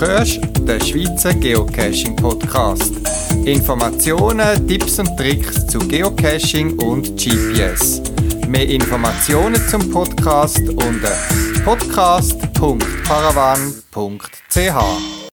hörst den Schweizer Geocaching Podcast. Informationen, Tipps und Tricks zu Geocaching und GPS. Mehr Informationen zum Podcast unter podcast.paravan.ch.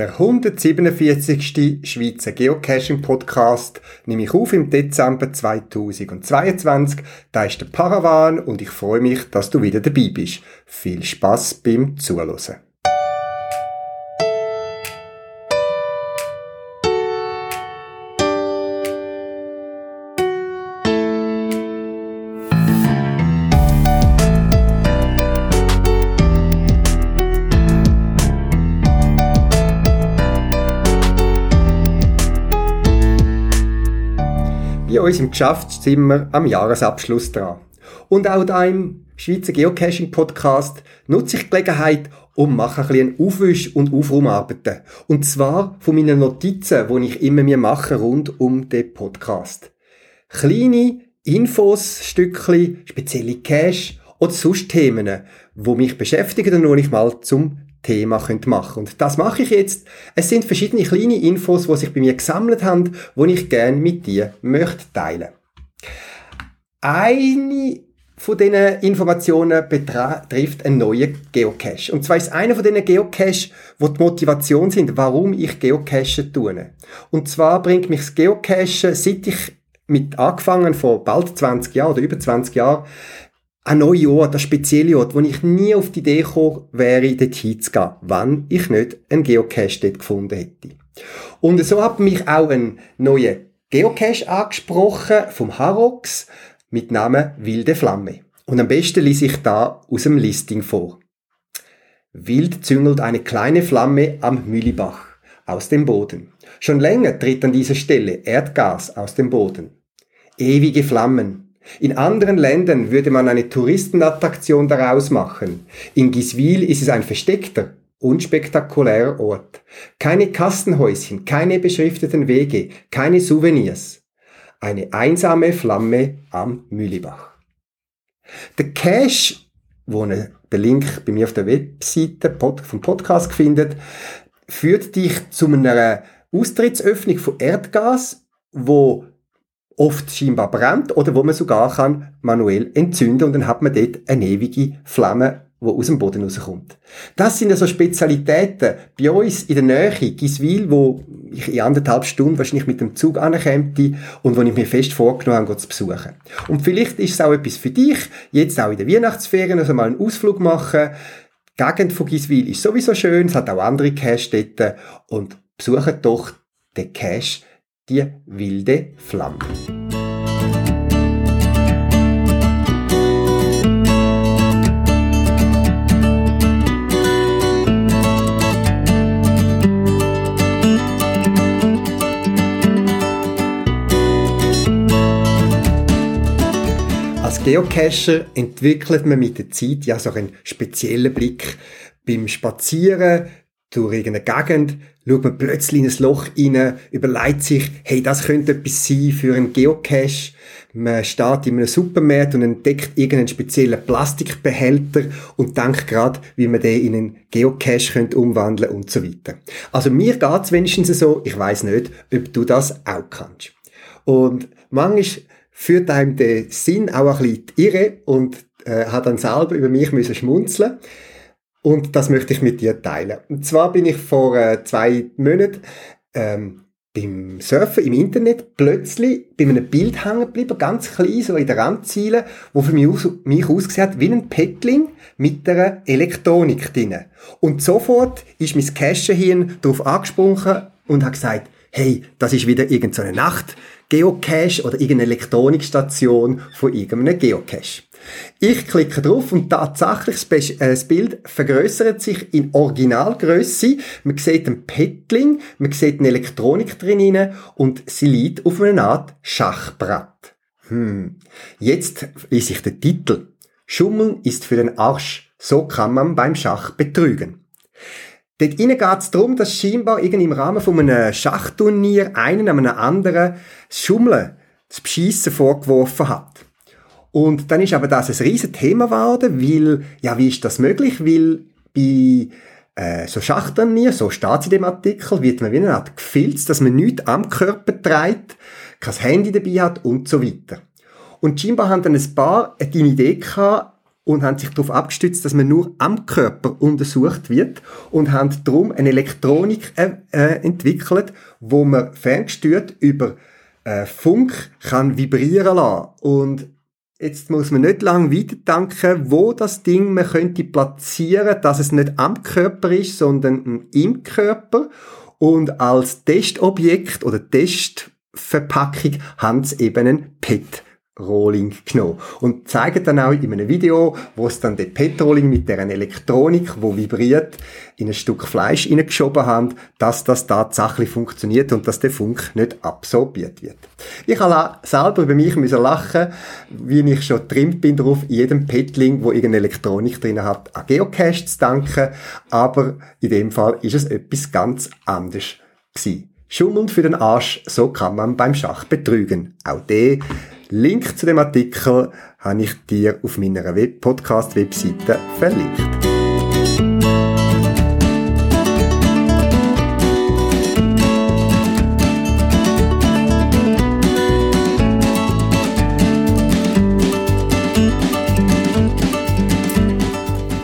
Der 147. Schweizer Geocaching Podcast nehme ich auf im Dezember 2022. Da ist der Paravan und ich freue mich, dass du wieder dabei bist. Viel Spaß beim Zuhören. Bei uns im Geschäftszimmer am Jahresabschluss dran. Und auch da im Schweizer Geocaching Podcast nutze ich die Gelegenheit und mache ein bisschen Aufwisch- und Aufraumarbeiten. Und zwar von meinen Notizen, die ich immer mir mache rund um den Podcast. Kleine Infos, Stückchen, spezielle Cache oder sonst Themen, die mich beschäftigen und noch ich mal zum Thema könnt machen Und das mache ich jetzt. Es sind verschiedene kleine Infos, die sich bei mir gesammelt haben, die ich gerne mit dir möchte teilen. Eine von diesen Informationen betrifft einen neuen Geocache. Und zwar ist einer von diesen Geocache, wo die Motivation sind, warum ich Geocache tue. Und zwar bringt mich das Geocache, seit ich mit angefangen vor bald 20 Jahren oder über 20 Jahren, ein neuer Ort, ein spezieller Ort, wo ich nie auf die Idee gekommen wäre, dort hinzugehen, wenn ich nicht einen Geocache dort gefunden hätte. Und so hat mich auch ein neuer Geocache angesprochen vom Harox mit Namen Wilde Flamme. Und am besten ließ ich da aus dem Listing vor. Wild züngelt eine kleine Flamme am Mühlibach aus dem Boden. Schon länger tritt an dieser Stelle Erdgas aus dem Boden. Ewige Flammen, in anderen Ländern würde man eine Touristenattraktion daraus machen. In Giswil ist es ein versteckter, unspektakulärer Ort. Keine Kastenhäuschen, keine beschrifteten Wege, keine Souvenirs. Eine einsame Flamme am Mühlibach. Der Cache, wo der Link bei mir auf der Webseite vom Podcast findet, führt dich zu einer Austrittsöffnung von Erdgas, wo oft scheinbar brennt oder wo man sogar kann manuell entzünden und dann hat man dort eine ewige Flamme, wo aus dem Boden rauskommt. Das sind also Spezialitäten bei uns in der Nähe, Giswil, wo ich in anderthalb Stunden wahrscheinlich mit dem Zug ankäme und wo ich mir fest vorgenommen habe, zu besuchen. Und vielleicht ist es auch etwas für dich, jetzt auch in der Weihnachtsferien, also mal einen Ausflug machen. Die Gegend von Giswil ist sowieso schön, es hat auch andere Cache-Städte und besuche doch den Cache die wilde Flamme. Als Geocacher entwickelt man mit der Zeit ja so einen speziellen Blick beim Spazieren irgendeine Gegend, schaut man plötzlich in ein Loch rein, überlegt sich, hey, das könnte etwas sein für einen Geocache. Man steht in einem Supermarkt und entdeckt irgendeinen speziellen Plastikbehälter und denkt gerade, wie man den in einen Geocache könnte umwandeln und so weiter. Also mir geht's wenigstens so, ich weiß nicht, ob du das auch kannst. Und manchmal führt einem der Sinn auch ein bisschen irre und äh, hat dann selber über mich müssen schmunzeln und das möchte ich mit dir teilen. Und zwar bin ich vor äh, zwei Monaten ähm, beim Surfen im Internet plötzlich bei einem Bild hängen geblieben, ganz klein, so in der Randziele, wo für mich, aus, mich ausgesehen hat wie ein Pettling mit einer Elektronik drin. Und sofort ist mein Cache-Hirn darauf angesprungen und hat gesagt, hey, das ist wieder irgendeine so Nacht, Geocache oder irgendeine Elektronikstation von irgendeinem Geocache. Ich klicke drauf und tatsächlich äh, das Bild vergrößert sich in Originalgröße. Man sieht ein Petling, man sieht eine Elektronik drin und sie liegt auf einer Art Schachbrett. Hm. Jetzt lese ich den Titel. Schummeln ist für den Arsch. So kann man beim Schach betrügen. Dort geht es darum, dass scheinbar irgendwie im Rahmen von einem Schachturnier einen an einem anderen das Schummeln, das Beschissen vorgeworfen hat. Und dann ist aber das ein riesen Thema geworden, weil, ja, wie ist das möglich? Weil bei äh, so Schachteln nie, so steht es in dem Artikel, wird man wie eine Art gefilzt, dass man nichts am Körper trägt, kein Handy dabei hat und so weiter. Und scheinbar haben dann ein paar eine Idee gehabt und haben sich darauf abgestützt, dass man nur am Körper untersucht wird und haben darum eine Elektronik äh, äh, entwickelt, wo man ferngesteuert über äh, Funk kann vibrieren lassen. Und Jetzt muss man nicht lange weiterdenken, wo das Ding man könnte platzieren, dass es nicht am Körper ist, sondern im Körper. Und als Testobjekt oder Testverpackung haben sie eben einen PET Rolling genommen. Und zeigen dann auch in einem Video, wo es dann den Petroling mit deren Elektronik, wo vibriert, in ein Stück Fleisch hineingeschoben haben, dass das tatsächlich funktioniert und dass der Funk nicht absorbiert wird. Ich habe selber über mich müssen lachen, wie ich schon trimmt bin darauf, jedem Petling, wo irgendeine Elektronik drin hat, an Geocache zu danken. Aber in dem Fall ist es etwas ganz anderes gewesen. Schummelnd für den Arsch, so kann man beim Schach betrügen. Auch der Link zu dem Artikel habe ich dir auf meiner Web Podcast-Webseite verlinkt.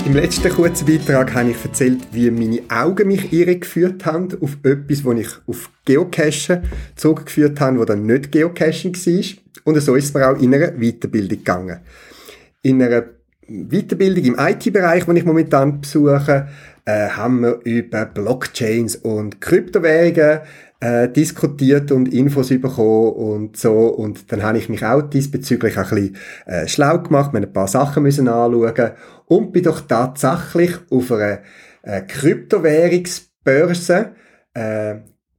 Im letzten kurzen Beitrag habe ich erzählt, wie meine Augen mich irregeführt haben auf etwas, wo ich auf Geocachen zurückgeführt habe, wo dann nicht Geocaching war. Und so ist es mir auch in einer Weiterbildung gegangen. In einer Weiterbildung im IT-Bereich, die ich momentan besuche, äh, haben wir über Blockchains und Kryptowährungen äh, diskutiert und Infos bekommen und so. Und dann habe ich mich auch diesbezüglich ein bisschen äh, schlau gemacht, mir ein paar Sachen müssen anschauen und bin doch tatsächlich auf einer äh, Kryptowährungsbörse äh,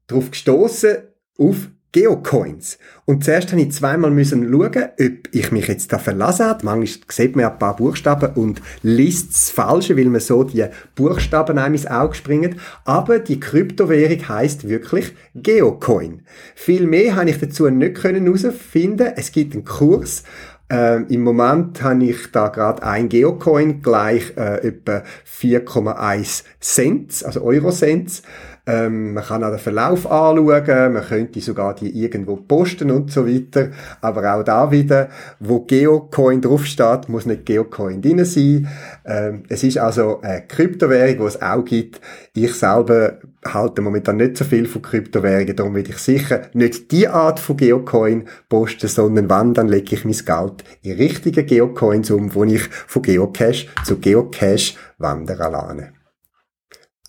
darauf gestoßen auf Geocoins. Und zuerst habe ich zweimal müssen schauen, ob ich mich jetzt da verlassen habe. Manchmal sieht man ein paar Buchstaben und liest das Falsche, weil man so die Buchstaben einem ins Auge springen. Aber die Kryptowährung heißt wirklich Geocoin. Viel mehr habe ich dazu nicht herausfinden. Es gibt einen Kurs ähm, Im Moment habe ich da gerade ein Geocoin gleich äh, etwa 4,1 Cent, also Eurocents. Ähm, man kann auch den Verlauf anschauen, man könnte sogar die irgendwo posten und so weiter. Aber auch da wieder, wo Geocoin draufsteht, muss nicht Geocoin drin sein. Ähm, es ist also eine Kryptowährung, die es auch gibt. Ich selber halte momentan nicht so viel von Kryptowährungen, darum will ich sicher nicht die Art von Geocoin posten, sondern wann, dann lege ich mein Geld in richtige Geocoins um, wo ich von Geocache zu Geocache wandern lasse.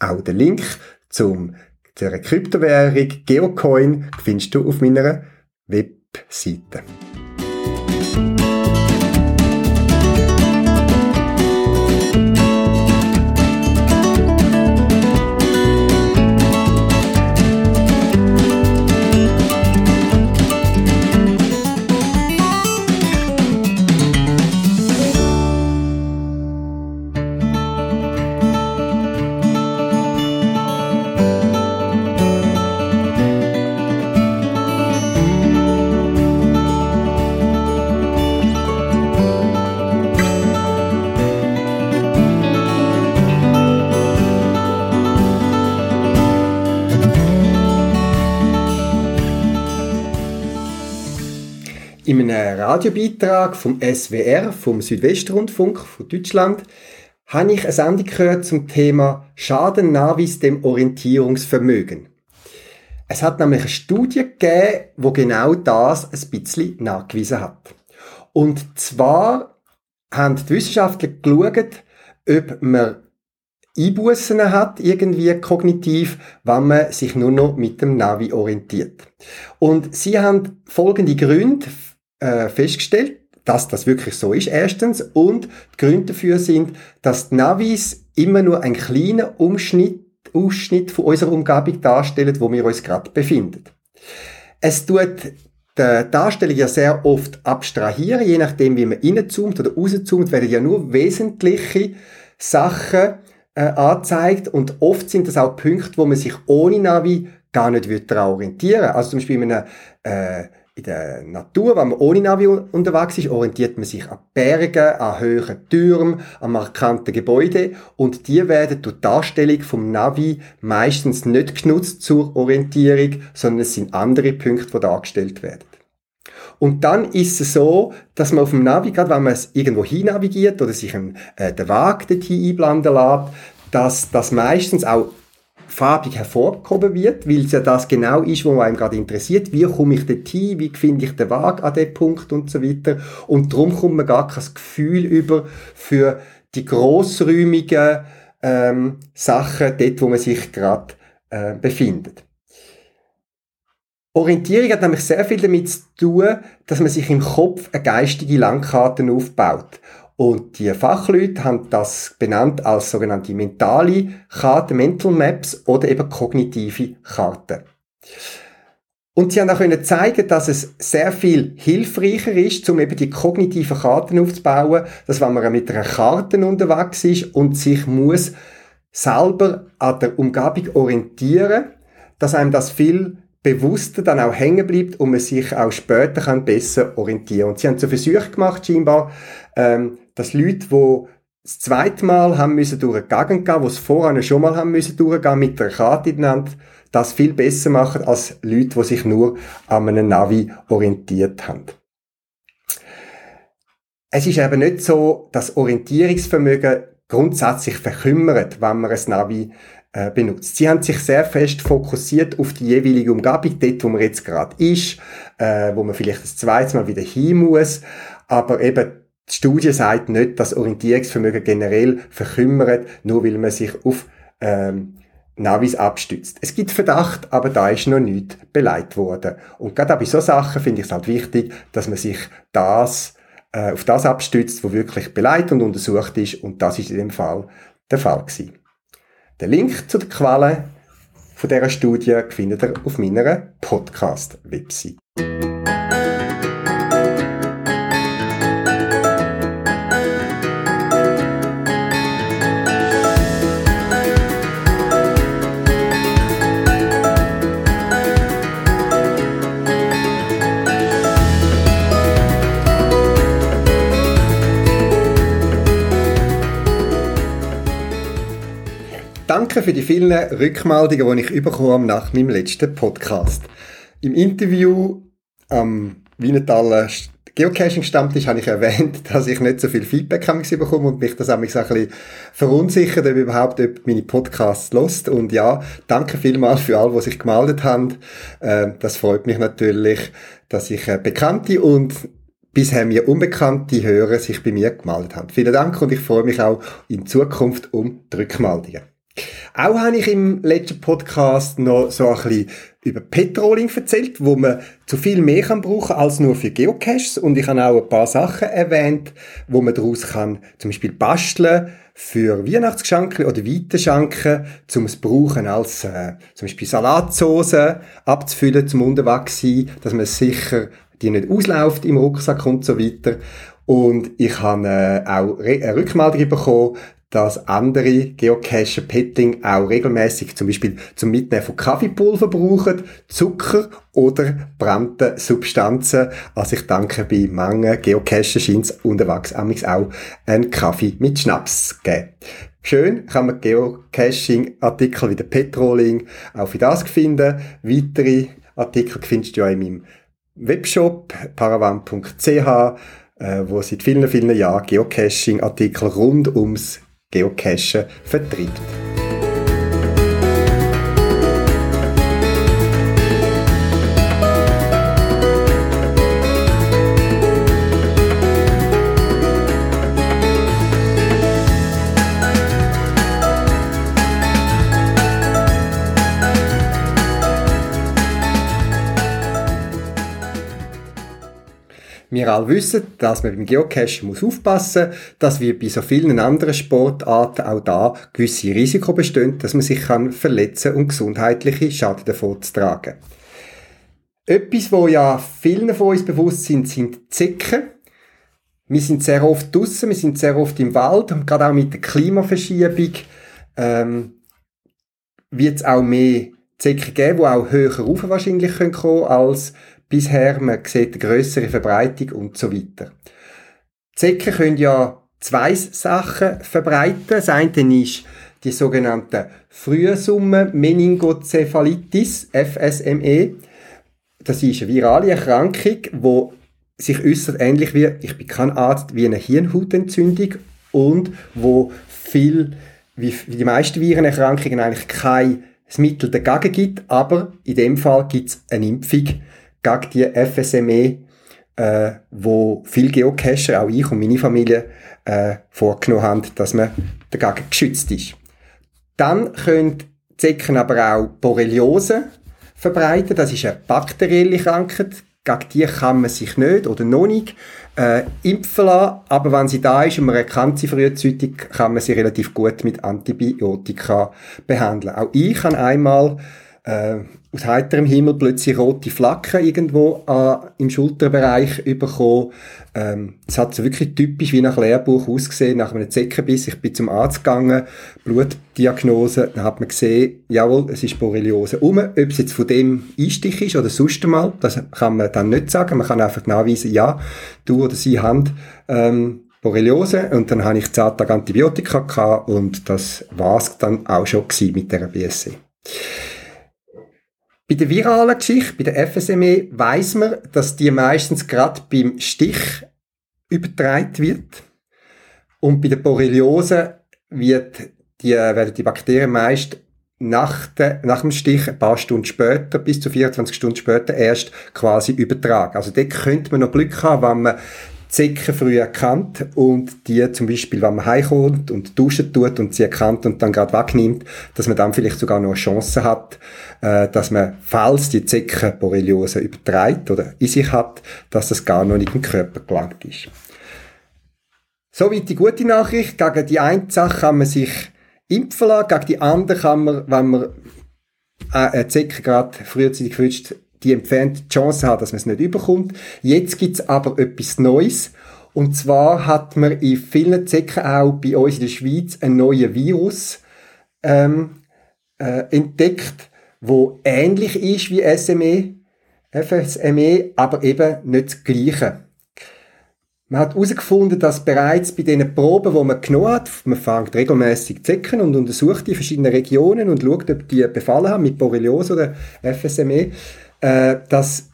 Auch den Link zum, zur Kryptowährung Geocoin findest du auf meiner Webseite. In einem Radiobeitrag vom SWR, vom Südwestrundfunk von Deutschland, habe ich eine Sendung gehört zum Thema Schaden Navis dem Orientierungsvermögen. Es hat nämlich eine Studie gegeben, wo genau das ein bisschen nachgewiesen hat. Und zwar haben die Wissenschaftler geschaut, ob man Einbußen hat, irgendwie kognitiv, wenn man sich nur noch mit dem Navi orientiert. Und sie haben folgende Gründe äh, festgestellt, dass das wirklich so ist, erstens. Und die Gründe dafür sind, dass die Navis immer nur einen kleinen Umschnitt, Ausschnitt von unserer Umgebung darstellen, wo wir uns gerade befinden. Es tut die Darstellung ja sehr oft abstrahieren, je nachdem, wie man reinzoomt oder rauszoomt, werden ja nur wesentliche Sachen äh, angezeigt und oft sind das auch Punkte, wo man sich ohne Navi gar nicht daran orientieren Also zum Beispiel in einem äh, in der Natur, wenn man ohne Navi unterwegs ist, orientiert man sich an Bergen, an höheren Türmen, an markanten Gebäuden und die werden durch Darstellung vom Navi meistens nicht genutzt zur Orientierung, sondern es sind andere Punkte, die dargestellt werden. Und dann ist es so, dass man auf dem Navi, gerade wenn man es irgendwo hin navigiert oder sich einen, äh, den Weg dorthin einblenden lässt, dass das meistens auch farbig hervorgehoben wird, weil es ja das genau ist, was einem gerade interessiert. Wie komme ich dorthin? Wie finde ich den Weg an den Punkt und so weiter. Und darum kommt man gar kein Gefühl über für die grossräumigen ähm, Sachen, dort, wo man sich gerade äh, befindet. Orientierung hat nämlich sehr viel damit zu tun, dass man sich im Kopf eine geistige Landkarte aufbaut. Und die Fachleute haben das benannt als sogenannte mentale Karten, Mental Maps oder eben kognitive Karten. Und sie haben auch können zeigen, dass es sehr viel hilfreicher ist, um eben die kognitiven Karten aufzubauen, dass wenn man mit einer Karte unterwegs ist und sich muss selber an der Umgebung orientieren, dass einem das viel bewusster dann auch hängen bleibt und man sich auch später kann besser orientieren. Und sie haben so Versuche gemacht, scheinbar, ähm, dass Leute, die das zweite Mal haben müssen durch eine Gegend gehen, die es vorher schon mal haben müssen durchgehen, mit der Karte in der Hand, das viel besser machen als Leute, die sich nur an einem Navi orientiert haben. Es ist eben nicht so, dass Orientierungsvermögen grundsätzlich verkümmert, wenn man ein Navi äh, benutzt. Sie haben sich sehr fest fokussiert auf die jeweilige Umgebung, dort, wo man jetzt gerade ist, äh, wo man vielleicht das zweite Mal wieder hin muss, aber eben die Studie sagt nicht, dass Orientierungsvermögen generell verkümmert, nur weil man sich auf ähm, Navis abstützt. Es gibt Verdacht, aber da ist noch nicht beleidigt worden. Und gerade bei so Sachen finde ich es halt wichtig, dass man sich das äh, auf das abstützt, wo wirklich beleidigt und untersucht ist. Und das ist in dem Fall der Fall gewesen. Den Link zu der Quelle von dieser Studie findet ihr auf meiner Podcast-Website. Danke für die vielen Rückmeldungen, die ich bekommen nach meinem letzten Podcast. Im Interview am Wienetaler Geocaching Stammtisch habe ich erwähnt, dass ich nicht so viel Feedback bekomme und mich das auch ein bisschen verunsichert, ob überhaupt jemand meine Podcasts lost. Und ja, danke vielmals für all, was sich gemeldet haben. Äh, das freut mich natürlich, dass ich äh, Bekannte und bisher mir unbekannte Hörer sich bei mir gemeldet haben. Vielen Dank und ich freue mich auch in Zukunft um die Rückmeldungen. Auch habe ich im letzten Podcast noch so ein bisschen über Petroling erzählt, wo man zu viel mehr kann brauchen als nur für Geocaches. Und ich habe auch ein paar Sachen erwähnt, wo man daraus kann, zum Beispiel basteln für Weihnachtsgeschenke oder Weitenschanken, zum es brauchen als äh, zum Beispiel Salatsauce abzufüllen zum unterwegs dass man sicher die nicht ausläuft im Rucksack und so weiter. Und ich habe äh, auch eine Rückmeldung bekommen, dass andere Geocacher Petting auch regelmäßig zum Beispiel zum Mitnehmen von Kaffeepulver brauchen, Zucker oder brannte Substanzen. Also ich denke, bei manchen Geocacher scheint es unterwegs auch einen Kaffee mit Schnaps geben. Schön kann man Geocaching-Artikel wie der Petroling auch für das finden. Weitere Artikel findest du ja in meinem Webshop paravan.ch, äh, wo seit vielen, vielen Jahren Geocaching-Artikel rund ums Geocachen vertreibt. Wir alle wissen, dass man beim Geocachen aufpassen muss, dass wir bei so vielen anderen Sportarten auch da gewisse Risiko bestehen, dass man sich kann verletzen und gesundheitliche Schaden davon zu tragen. Etwas, wo ja vielen von uns bewusst sind, sind Zecken. Wir sind sehr oft draussen, wir sind sehr oft im Wald und gerade auch mit der Klimaverschiebung ähm, wird es auch mehr Zecken geben, die auch höher rauf wahrscheinlich kommen können als bisher. Man sieht eine grössere Verbreitung und so weiter. Zecken können ja zwei Sachen verbreiten. Das eine ist die sogenannte Frühsumme Meningocephalitis, FSME. Das ist eine virale Erkrankung, die sich äußert ähnlich wie, ich bin kein Arzt, wie eine Hirnhautentzündung und wo viel, wie die meisten Virenerkrankungen eigentlich kein Mittel dagegen gibt, aber in dem Fall gibt es eine Impfung gegen die FSME, äh, wo viele Geocacher, auch ich und meine Familie, äh, vorgenommen haben, dass man dagegen geschützt ist. Dann können Zecken aber auch Borreliose verbreiten. Das ist eine bakterielle Krankheit. Gegen die kann man sich nicht oder noch nicht äh, impfen lassen. Aber wenn sie da ist und man erkennt sie frühzeitig, kann man sie relativ gut mit Antibiotika behandeln. Auch ich habe einmal äh, aus heiterem Himmel plötzlich rote Flacken irgendwo äh, im Schulterbereich bekommen. Ähm, es hat so wirklich typisch wie nach Lehrbuch ausgesehen, nach einem Zeckenbiss. Ich bin zum Arzt gegangen, Blutdiagnose, dann hat man gesehen, jawohl, es ist Borreliose. Um, ob es jetzt von dem Einstich ist oder sonst einmal, das kann man dann nicht sagen. Man kann einfach nachweisen, ja, du oder sie haben ähm, Borreliose und dann habe ich zehn Tage Antibiotika gehabt und das war es dann auch schon mit der BSC. Bei der viralen Geschichte, bei der FSME, weiß man, dass die meistens gerade beim Stich übertragen wird. Und bei der Borreliose wird die, werden die Bakterien meist nach, de, nach dem Stich ein paar Stunden später, bis zu 24 Stunden später erst quasi übertragen. Also dort könnte man noch Glück haben, wenn man Zecken früh erkannt und die zum Beispiel, wenn man heimkommt und duschen tut und sie erkannt und dann gerade wegnimmt, dass man dann vielleicht sogar noch eine Chance hat, äh, dass man, falls die Zecken Borreliose übertreibt oder in sich hat, dass das gar noch nicht im Körper gelangt ist. Soweit die gute Nachricht. Gegen die eine Sache kann man sich impfen lassen, gegen die andere kann man, wenn man äh, eine Zecke gerade frühzeitig gewünscht die entfernte Chance hat, dass man es nicht überkommt. Jetzt gibt's aber etwas Neues. Und zwar hat man in vielen Zecken auch bei uns in der Schweiz einen neuen Virus ähm, äh, entdeckt, wo ähnlich ist wie SME, FSME, aber eben nicht das Gleiche. Man hat herausgefunden, dass bereits bei den Proben, die man genommen hat, man fängt regelmäßig Zecken und untersucht die verschiedenen Regionen und schaut, ob die befallen haben mit Borreliose oder FSME, äh, dass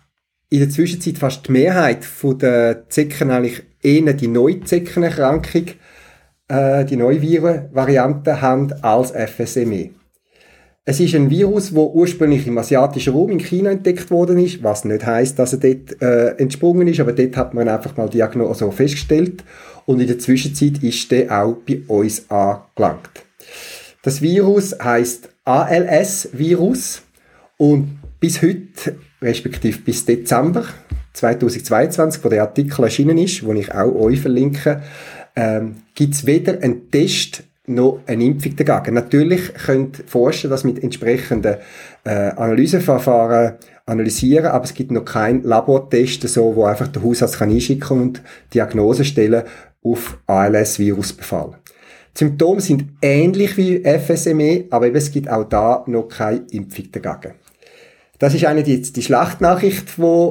in der Zwischenzeit fast die Mehrheit der Zecken eigentlich eher die Neuzeckenerkrankung, äh, die Neuviren-Variante haben als FSME. Es ist ein Virus, wo ursprünglich im asiatischen Raum in China entdeckt worden ist, was nicht heißt, dass er dort äh, entsprungen ist, aber dort hat man einfach mal Diagnose festgestellt und in der Zwischenzeit ist der auch bei uns angelangt. Das Virus heißt ALS-Virus und bis heute, respektive bis Dezember 2022, wo der Artikel erschienen ist, wo ich auch euch verlinke, ähm, gibt es weder einen Test noch eine Impfung dagegen. Natürlich könnt Forscher das mit entsprechenden äh, Analyseverfahren analysieren, aber es gibt noch keinen Labortest, so, wo einfach der Hausarzt kann einschicken und Diagnose stellen auf ALS-Virusbefall. Die Symptome sind ähnlich wie FSME, aber eben es gibt auch da noch keine Impfung dagegen. Das ist eine die, die Schlachtnachricht, die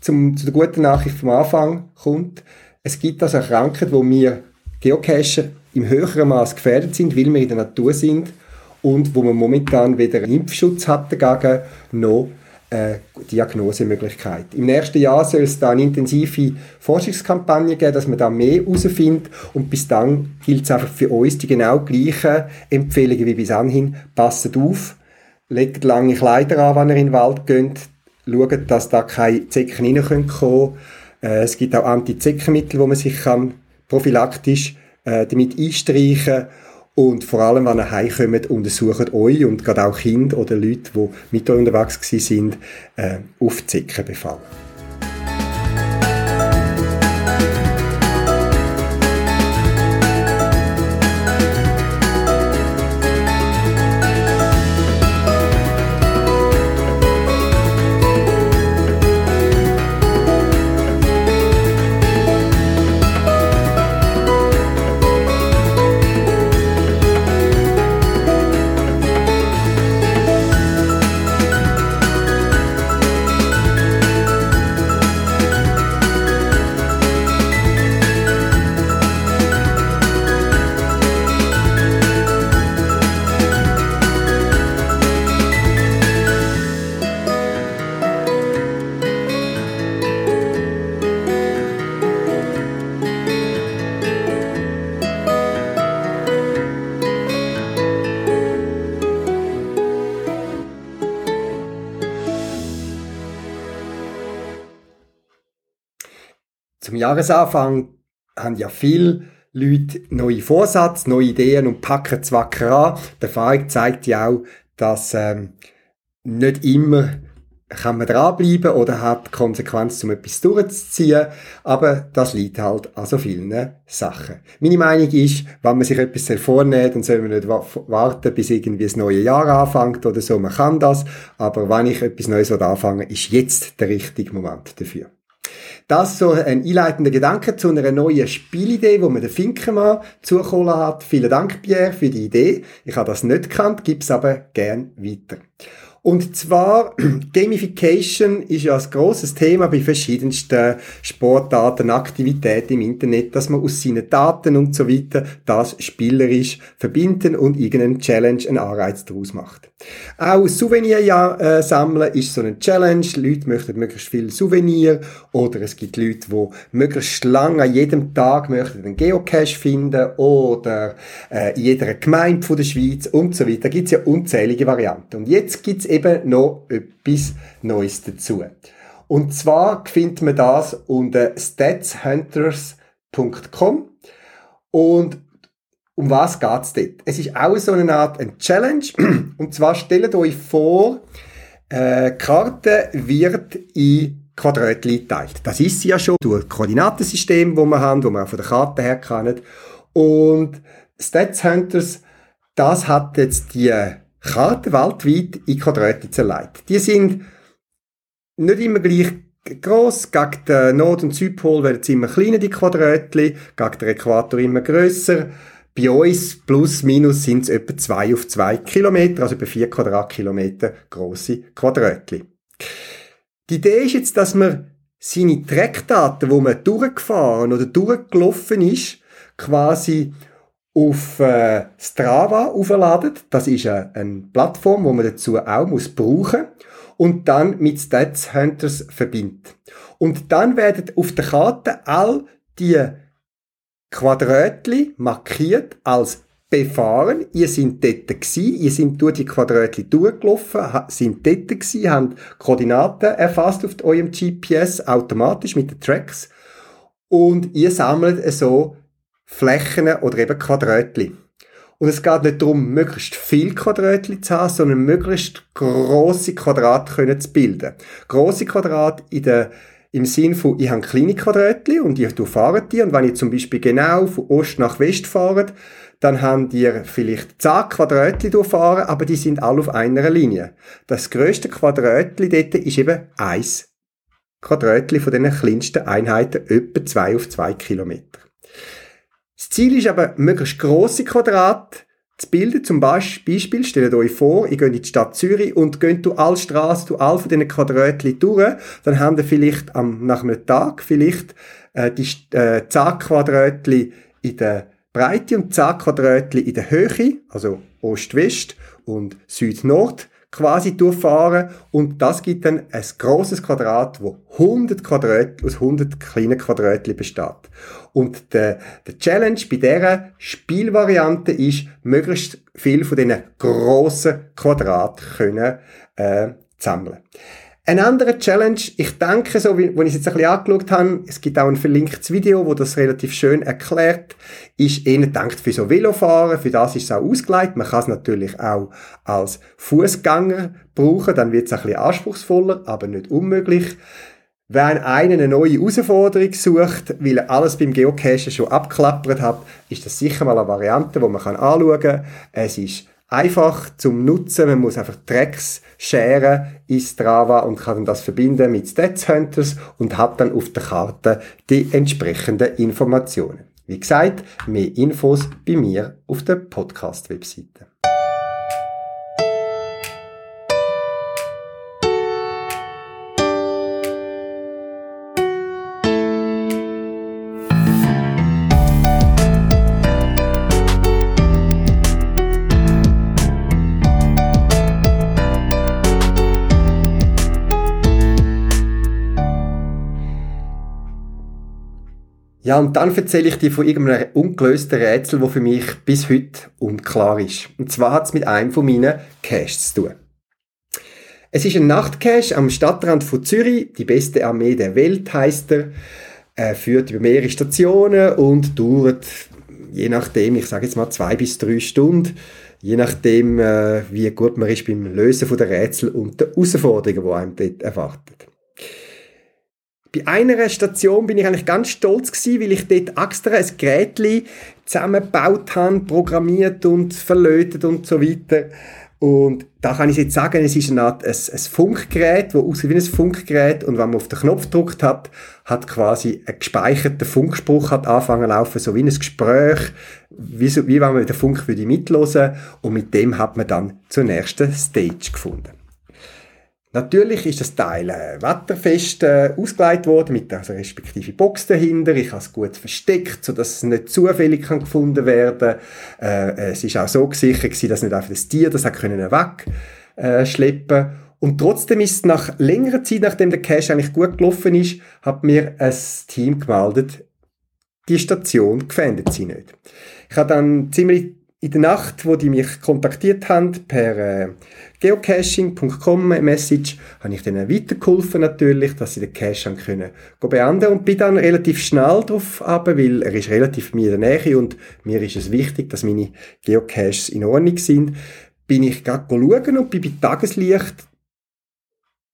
zum, zu der guten Nachricht vom Anfang kommt. Es gibt also Krankheiten, wo wir Geocacher im höheren Maß gefährdet sind, weil wir in der Natur sind und wo man momentan weder einen Impfschutz hat dagegen, noch eine Diagnosemöglichkeit. Im nächsten Jahr soll es da eine intensive Forschungskampagne geben, dass man da mehr herausfindet und bis dann gilt es einfach für uns die genau gleichen Empfehlungen wie bis anhin. Passet auf, legt lange Kleider an, wenn ihr in den Wald geht, schaut, dass da keine Zecken reinkommen können. Äh, es gibt auch Antizeckenmittel, wo man sich kann prophylaktisch äh, damit einstreichen. Und vor allem, wenn ihr heimkommt, untersucht euch und gerade auch Kinder oder Leute, die mit euch unterwegs sind, äh, auf Zecken Jahresanfang haben ja viele Leute neue Vorsätze, neue Ideen und packen Zwacker an. Die Erfahrung zeigt ja auch, dass ähm, nicht immer kann man dranbleiben oder hat Konsequenz, um etwas durchzuziehen. Aber das liegt halt an so vielen Sachen. Meine Meinung ist, wenn man sich etwas vornimmt, dann soll man nicht warten, bis irgendwie das neue Jahr anfängt oder so. Man kann das. Aber wenn ich etwas Neues anfange, ist jetzt der richtige Moment dafür. Das so ein einleitender Gedanke zu einer neuen Spielidee, wo man den Finkenmann zugeholt hat. Vielen Dank, Pierre, für die Idee. Ich habe das nicht gekannt, gib's aber gern weiter. Und zwar, Gamification ist ja ein grosses Thema bei verschiedensten Sportarten, Aktivitäten im Internet, dass man aus seinen Daten und so weiter das spielerisch verbinden und irgendeinen Challenge, einen Anreiz daraus macht. Auch Souvenir äh, sammeln ist so eine Challenge. Leute möchten möglichst viel Souvenir oder es gibt Leute, die möglichst lange an jedem Tag möchten einen Geocache finden oder äh, in jeder Gemeinde von der Schweiz und so weiter. Da gibt es ja unzählige Varianten. Und jetzt gibt's eben noch etwas Neues dazu. Und zwar findet man das unter statshunters.com und um was geht's dort? Es ist auch so eine Art ein Challenge und zwar stellt euch vor, äh, Karte wird in Quadratli geteilt. Das ist sie ja schon durch Koordinatensystem, wo wir haben, wo auch von der Karte her kennen. Und Stats Hunters, das hat jetzt die Karten weltweit in Quadrate zerlegt. Die sind nicht immer gleich gross. Gegen den Nord- und Südpol werden sie immer kleiner, die Quadratli. Gegen den Äquator immer grösser. Bei uns plus minus sind es etwa zwei auf zwei Kilometer, also etwa vier Quadratkilometer grosse Quadratli. Die Idee ist jetzt, dass man seine Trackdaten, wo man durchgefahren oder durchgelaufen ist, quasi auf äh, Strava aufladen. Das ist eine, eine Plattform, wo man dazu auch muss brauchen und dann mit Stats Hunters verbindet. Und dann werden auf der Karte all die Quadratli markiert als befahren. Ihr seid dort gewesen, ihr seid durch die Quadratli durchgelaufen, sind dort gewesen, habt Koordinaten erfasst auf eurem GPS automatisch mit den Tracks und ihr sammelt so Flächen oder eben Quadratli. Und es geht nicht darum, möglichst viel Quadratli zu haben, sondern möglichst grosse Quadrate können zu bilden. Grosse Quadrate in der im Sinn von, ich habe kleine Quadratli und ich fahre die und wenn ich zum Beispiel genau von Ost nach West fahre, dann haben die vielleicht 10 Quadratli durchfahren, aber die sind alle auf einer Linie. Das größte Quadratli dort ist eben eins Quadratli von den kleinsten Einheiten, etwa 2 auf 2 Kilometer. Das Ziel ist aber, möglichst grosse Quadrate zu bilden. Zum Beispiel, stellt euch vor, ihr geht in die Stadt Zürich und geht durch alle Straßen, durch all von diesen Quadratli durch. Dann haben ihr vielleicht am, nach einem Tag vielleicht äh, die äh, 10 Quadratli in der Breite und 10 Quadratli in der Höhe, also Ost-West und Süd-Nord quasi durchfahren und das gibt dann ein großes Quadrat, wo 100 Quadrat aus 100 kleinen Quadratli besteht. Und der, der Challenge bei dieser Spielvariante ist, möglichst viel von diesen grossen Quadrat können äh, sammeln. Ein anderer Challenge, ich denke, so wie, wenn ich es jetzt ein bisschen angeschaut habe, es gibt auch ein verlinktes Video, wo das relativ schön erklärt, ist eher gedacht für so Velofahren, für das ist es auch ausgelegt. Man kann es natürlich auch als Fußgänger brauchen, dann wird es ein bisschen anspruchsvoller, aber nicht unmöglich. Wenn einer eine neue Herausforderung sucht, weil er alles beim Geocachen schon abklappert hat, ist das sicher mal eine Variante, die man anschauen kann. Es ist einfach zum Nutzen. Man muss einfach Tracks scheren in Strava und kann das verbinden mit Stats Hunters und hat dann auf der Karte die entsprechenden Informationen. Wie gesagt, mehr Infos bei mir auf der Podcast-Webseite. Ja, und dann erzähle ich dir von irgendeinem ungelösten Rätsel, das für mich bis heute unklar ist. Und zwar hat es mit einem von meinen Caches zu tun. Es ist ein Nachtcache am Stadtrand von Zürich, die beste Armee der Welt heißt er. äh, führt über mehrere Stationen und dauert, je nachdem, ich sage jetzt mal zwei bis drei Stunden, je nachdem, äh, wie gut man ist beim Lösen der Rätsel und der Herausforderungen, die einem dort erwartet. Bei einer Station bin ich eigentlich ganz stolz gewesen, weil ich dort extra ein Gerät zusammengebaut habe, programmiert und verlötet und so weiter. Und da kann ich jetzt sagen, es ist eine Art ein, ein Funkgerät, das aussieht wie ein Funkgerät und wenn man auf den Knopf drückt hat, hat quasi ein gespeicherter Funkspruch hat anfangen zu laufen, so wie ein Gespräch, wie, so, wie wenn man den Funk würde mitlosen und mit dem hat man dann zur nächsten Stage gefunden. Natürlich ist das Teil äh, wetterfest äh, ausgelegt worden, mit der also respektive Box dahinter. Ich habe es gut versteckt, sodass es nicht zufällig kann gefunden werden äh, Es ist auch so gesichert dass nicht einfach das Tier das hat können wegschleppen äh, Und trotzdem ist nach längerer Zeit, nachdem der Cache eigentlich gut gelaufen ist, hat mir ein Team gemeldet, die Station gefändet sie nicht. Ich habe dann ziemlich in der Nacht, wo die mich kontaktiert haben, per äh, geocaching.com Message, habe ich denen weitergeholfen natürlich, dass sie den Cache haben können beenden und bin dann relativ schnell drauf aber weil er ist relativ mir in der Nähe und mir ist es wichtig, dass meine Geocaches in Ordnung sind, bin ich gerade schauen und bin bei Tageslicht.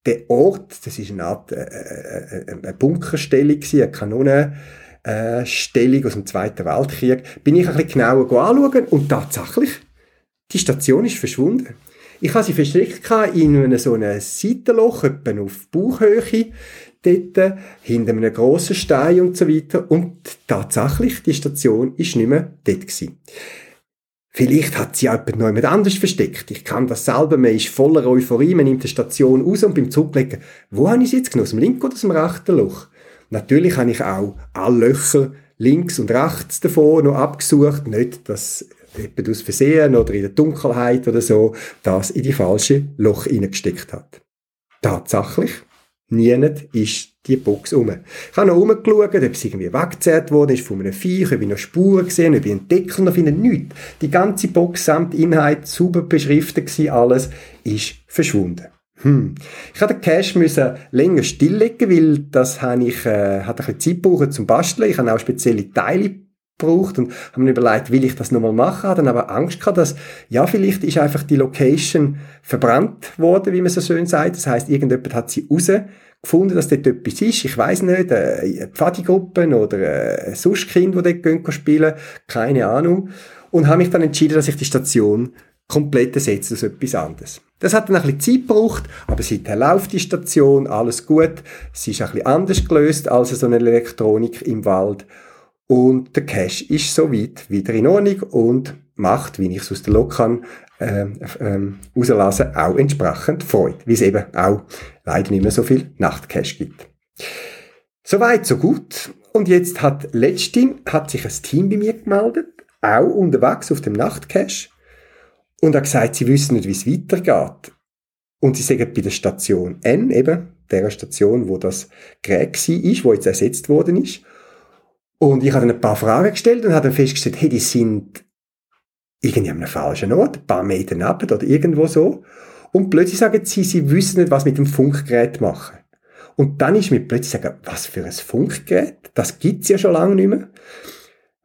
Der Ort, das ist eine Art äh, äh, äh eine Bunkerstellung, eine Kanone äh, Stellung aus dem Zweiten Weltkrieg, bin ich ein bisschen genauer anschauen und tatsächlich, die Station ist verschwunden. Ich habe sie versteckt in so einem Seitenloch, etwa auf Bauchhöhe, dort, hinter einem grossen Stein und so weiter. Und tatsächlich, die Station ist nicht mehr dort gewesen. Vielleicht hat sie jemand noch anders versteckt. Ich kann das selber, man ist voller Euphorie, man nimmt die Station raus und beim Zurücklegen, wo habe ich sie jetzt genommen? Aus dem linken oder aus dem rechten Loch? Natürlich habe ich auch alle Löcher links und rechts davon noch abgesucht. Nicht, dass jemand aus Versehen oder in der Dunkelheit oder so das in die falsche Loch hineingesteckt hat. Tatsächlich, niemand ist die Box um. Ich habe noch umgeschaut, ob es irgendwie weggezerrt wurde, ist von einem Viech, ob ich noch Spuren gesehen, ob ich einen Deckel noch finde, nichts. Die ganze Box samt Inhalt, super beschriftet gewesen, alles, ist verschwunden. Hm. Ich hatte den Cache müssen länger stilllegen, weil das habe ich, äh, hat ein bisschen Zeit gebraucht zum Basteln. Ich habe auch spezielle Teile gebraucht und habe mir überlegt, will ich das nochmal machen, habe dann aber Angst gehabt, dass, ja, vielleicht ist einfach die Location verbrannt worden, wie man so schön sagt. Das heißt, irgendjemand hat sie rausgefunden, dass dort etwas ist. Ich weiß nicht, äh, Pfadigruppen oder äh, sonst Kinder, die dort gehen spielen, keine Ahnung. Und habe mich dann entschieden, dass ich die Station komplett ersetzt aus etwas anderes. Das hat dann ein bisschen Zeit gebraucht, aber seither läuft die Station, alles gut. Sie ist ein bisschen anders gelöst als so eine Elektronik im Wald. Und der Cache ist soweit wieder in Ordnung und macht, wie ich es aus der Lok kann, äh, äh, rauslassen, auch entsprechend Freude, wie es eben auch leider nicht mehr so viel Nachtcache gibt. Soweit, so gut. Und jetzt hat letztens hat sich ein Team bei mir gemeldet, auch unterwegs auf dem Nachtcache und hat gesagt, sie wissen nicht, wie es weitergeht. Und sie sagen bei der Station N, eben, der Station, wo das Gerät war, wo jetzt ersetzt worden ist. Und ich habe dann ein paar Fragen gestellt und habe dann festgestellt, hey, die sind irgendwie an einem falschen Ort, ein paar Meter neben oder irgendwo so. Und plötzlich sagen sie, sie wissen nicht, was mit dem Funkgerät machen. Und dann ist mir plötzlich sagen, was für ein Funkgerät? Das gibt's ja schon lange nicht mehr.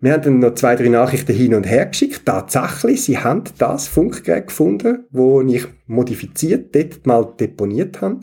Wir haben dann noch zwei, drei Nachrichten hin und her geschickt. Tatsächlich, sie haben das Funkgerät gefunden, wo ich modifiziert dort mal deponiert habe.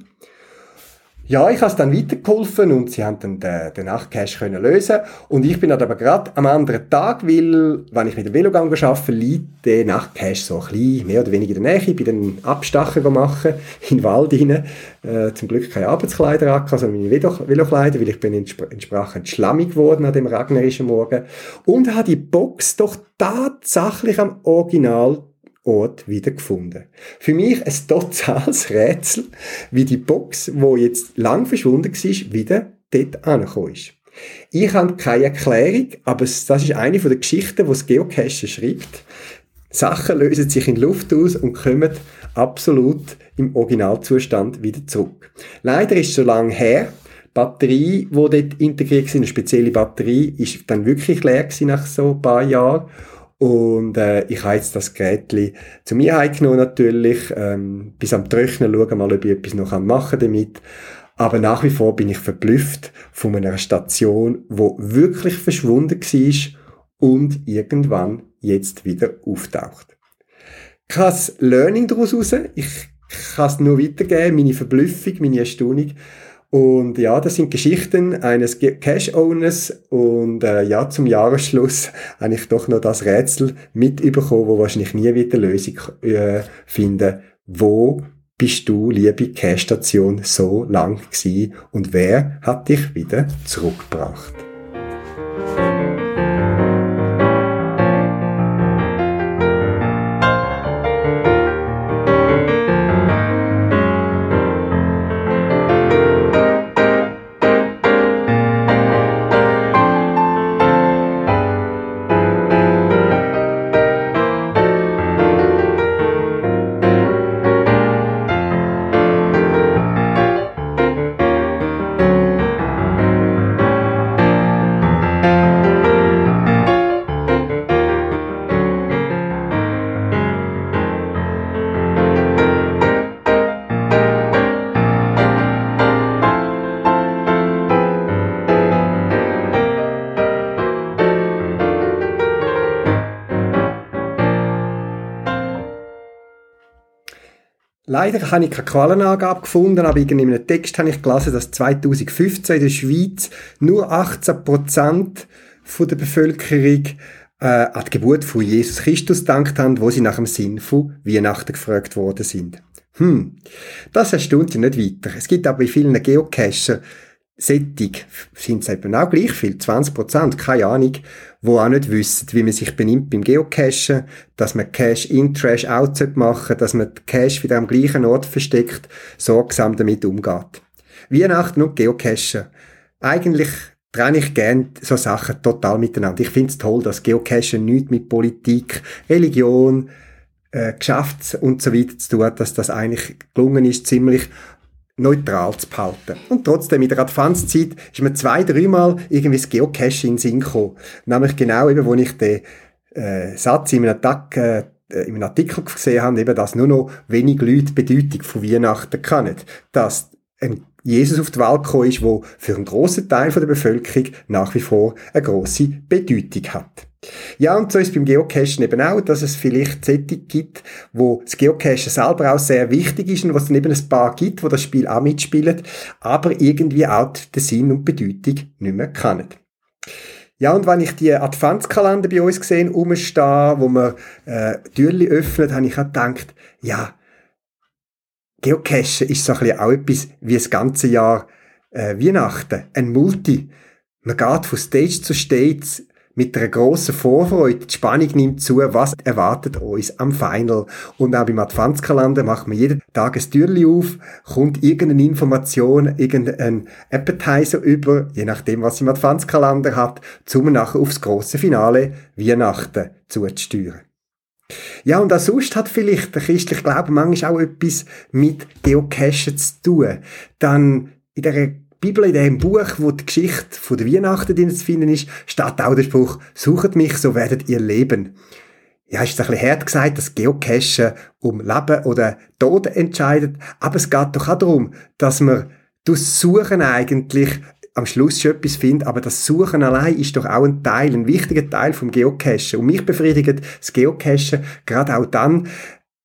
Ja, ich habe dann weitergeholfen und sie haben dann den, den Nachtcache können lösen und ich bin dann aber gerade am anderen Tag, weil, wenn ich mit dem Velogang arbeite, liegt der Nachtcache so ein bisschen mehr oder weniger in der Nähe. Ich bin dann Abstacher machen in den Wald rein. Äh, zum Glück keine Arbeitskleider an, sondern meine Velo Velokleider, weil ich bin entsprechend schlammig geworden an dem regnerischen Morgen und habe die Box doch tatsächlich am Original Ort wiedergefunden. Für mich ein totales Rätsel, wie die Box, wo jetzt lang verschwunden war, wieder dort angekommen ist. Ich habe keine Erklärung, aber das ist eine den Geschichten, die das Geocache schreibt. Sachen lösen sich in Luft aus und kommen absolut im Originalzustand wieder zurück. Leider ist es so lange her, die Batterie, die dort integriert war, eine spezielle Batterie, ist dann wirklich leer nach so ein paar Jahren. Und äh, ich habe jetzt das Gerät zu mir heimgenommen natürlich, ähm, bis am Trocknen schauen mal, ob ich etwas noch machen damit Aber nach wie vor bin ich verblüfft von einer Station, wo wirklich verschwunden war und irgendwann jetzt wieder auftaucht. Das Learning daraus raus. Ich kann es nur weitergeben, meine Verblüffung, meine Erstaunung. Und ja, das sind Geschichten eines Cash-Owners und äh, ja, zum Jahresschluss habe ich doch noch das Rätsel mitbekommen, wo wahrscheinlich nie wieder Lösung äh, finden. Wo bist du, liebe Cash-Station, so lang gewesen und wer hat dich wieder zurückgebracht? Leider habe ich keine Quellenangabe gefunden, aber in einem Text habe ich gelesen, dass 2015 in der Schweiz nur 18 Prozent der Bevölkerung äh, an die Geburt von Jesus Christus gedankt haben, wo sie nach dem Sinn von Weihnachten gefragt worden sind. Hm, das erstaunt ja nicht weiter. Es gibt aber bei vielen Geocacher Sättig sind es eben auch gleich viel, 20 Prozent, keine Ahnung, wo auch nicht wissen, wie man sich benimmt beim Geocachen, dass man Cache in, Trash out machen dass man Cache wieder am gleichen Ort versteckt, sorgsam damit umgeht. Weihnachten und Geocachen. Eigentlich trenne ich gerne so Sachen total miteinander. Ich finde es toll, dass Geocachen nichts mit Politik, Religion, äh, Geschäfts und so weiter zu tun hat, dass das eigentlich gelungen ist, ziemlich neutral zu behalten. Und trotzdem, in der Adventszeit ist mir zwei, dreimal irgendwie das Geocaching in Sinn gekommen. Nämlich genau eben, wo ich den äh, Satz in einem, Tag, äh, in einem Artikel gesehen habe, eben, dass nur noch wenig Leute die Bedeutung von Weihnachten kennen. Dass ein Jesus auf die Welt gekommen ist, wo für einen grossen Teil der Bevölkerung nach wie vor eine grosse Bedeutung hat. Ja, und so ist beim Geocachen eben auch, dass es vielleicht Sättig gibt, wo das Geocachen selber auch sehr wichtig ist und was dann eben ein paar gibt, wo das Spiel auch mitspielen, aber irgendwie auch den Sinn und Bedeutung nicht mehr kennen. Ja, und wenn ich die Adventskalender bei uns gesehen rumstehen, wo man äh, Türchen öffnet, habe ich auch gedacht, ja, Geocachen ist so ein bisschen auch etwas wie das ganze Jahr äh, Weihnachten, ein Multi. Man geht von Stage zu Stage, mit einer grossen Vorfreude. Die Spannung nimmt zu, was erwartet uns am Final. Und auch beim Adventskalender macht man jeden Tag ein Türchen auf, kommt irgendeine Information, irgendein Appetizer über, je nachdem, was im Adventskalender hat, zum nachher aufs grosse Finale Weihnachten zuzusteuern. Ja, und auch sonst hat vielleicht der christliche Glaube manchmal auch etwas mit Geocachen zu tun. Dann in der Bibel, in dem Buch, wo die Geschichte von der Weihnachten drin zu finden ist, steht auch der Spruch, sucht mich, so werdet ihr leben. Ja, ist ein bisschen hart gesagt, dass Geocachen um Leben oder Tod entscheidet, aber es geht doch auch darum, dass man durch Suchen eigentlich am Schluss schon etwas findet, aber das Suchen allein ist doch auch ein Teil, ein wichtiger Teil vom Geocachen. Und mich befriedigt das Geocachen gerade auch dann,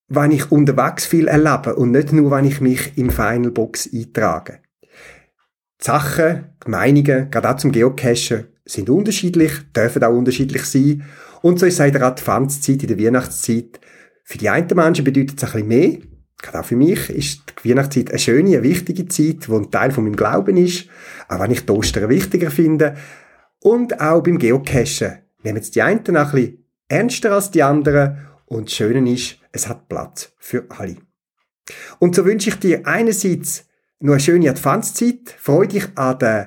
wenn ich unterwegs viel erlebe und nicht nur, wenn ich mich im Final Box eintrage. Die Sachen, die Meinungen, gerade auch zum Geocachen, sind unterschiedlich, dürfen auch unterschiedlich sein. Und so ist es in der Adventszeit, in der Weihnachtszeit. Für die einen Menschen bedeutet es ein bisschen mehr. Gerade auch für mich ist die Weihnachtszeit eine schöne, eine wichtige Zeit, die ein Teil von meinem Glauben ist. Auch wenn ich die Ostern wichtiger finde. Und auch beim Geocachen nehmen es die einen ein bisschen ernster als die anderen. Und das Schöne ist, es hat Platz für alle. Und so wünsche ich dir einerseits noch eine schöne Adventszeit. Freu dich an den,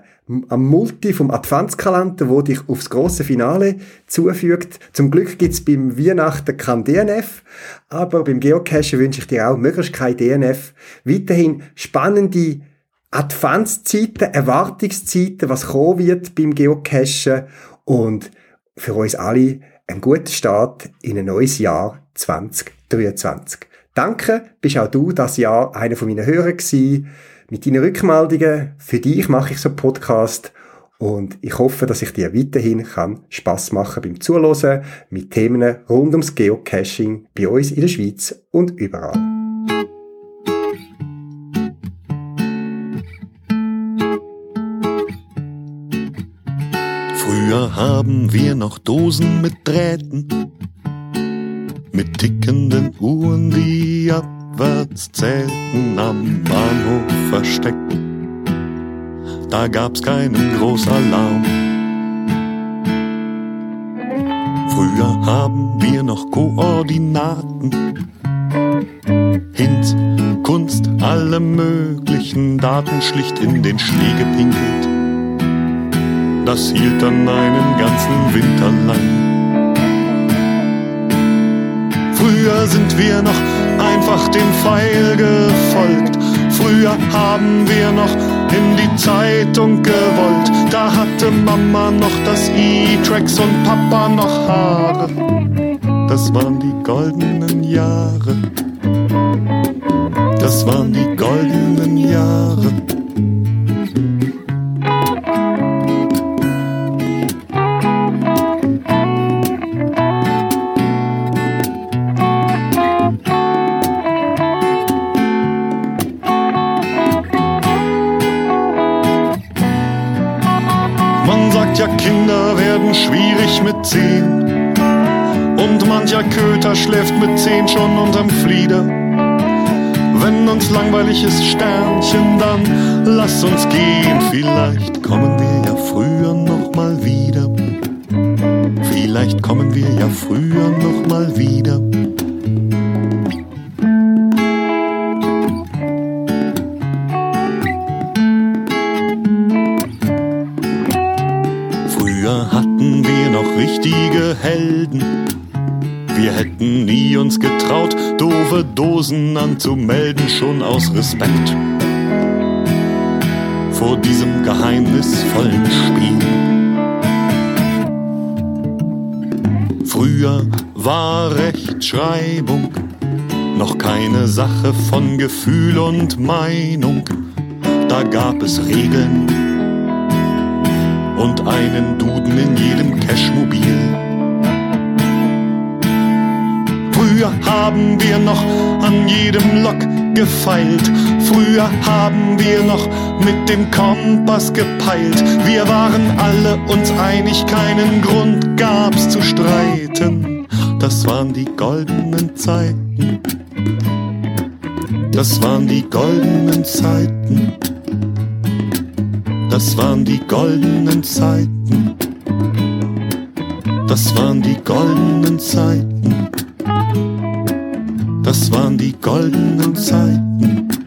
am Multi vom Adventskalender, wo dich aufs große Finale zufügt. Zum Glück gibt's beim Weihnachten kein DNF, aber beim Geocachen wünsche ich dir auch möglichst kein DNF. Weiterhin spannende Adventszeiten, Erwartungszeiten, was kommen wird beim Geocachen und für uns alle einen guten Start in ein neues Jahr 2023. Danke, bist auch du das Jahr einer von meinen Hörer gewesen. Mit deinen Rückmeldungen. Für dich mache ich so einen Podcast und ich hoffe, dass ich dir weiterhin kann Spaß machen beim Zuhören mit Themen rund ums Geocaching bei uns in der Schweiz und überall. Früher haben wir noch Dosen mit Drähten, mit tickenden Uhren, die abwärts zählten, am Bahnhof versteckt da gab's keinen Großalarm. Früher haben wir noch Koordinaten. Hinz, Kunst, alle möglichen Daten schlicht in den Schnee gepinkelt. Das hielt dann einen ganzen Winter lang. Früher sind wir noch einfach dem Pfeil gefolgt. Früher haben wir noch in die Zeitung gewollt. Da hatte Mama noch das E-Tracks und Papa noch Haare. Das waren die goldenen Jahre. Das waren die goldenen Jahre. Mancher Köter schläft mit zehn schon unterm Flieder. Wenn uns langweilig ist, Sternchen, dann lass uns gehen. Vielleicht kommen wir ja früher noch mal wieder. Vielleicht kommen wir ja früher noch mal wieder. Dosen anzumelden, schon aus Respekt vor diesem geheimnisvollen Spiel. Früher war Rechtschreibung noch keine Sache von Gefühl und Meinung. Da gab es Regeln und einen Duden in jedem Cashmobil. Früher haben wir noch an jedem Lock gefeilt. Früher haben wir noch mit dem Kompass gepeilt. Wir waren alle uns einig, keinen Grund gab's zu streiten. Das waren die goldenen Zeiten. Das waren die goldenen Zeiten. Das waren die goldenen Zeiten. Das waren die goldenen Zeiten. Das waren die goldenen Zeiten.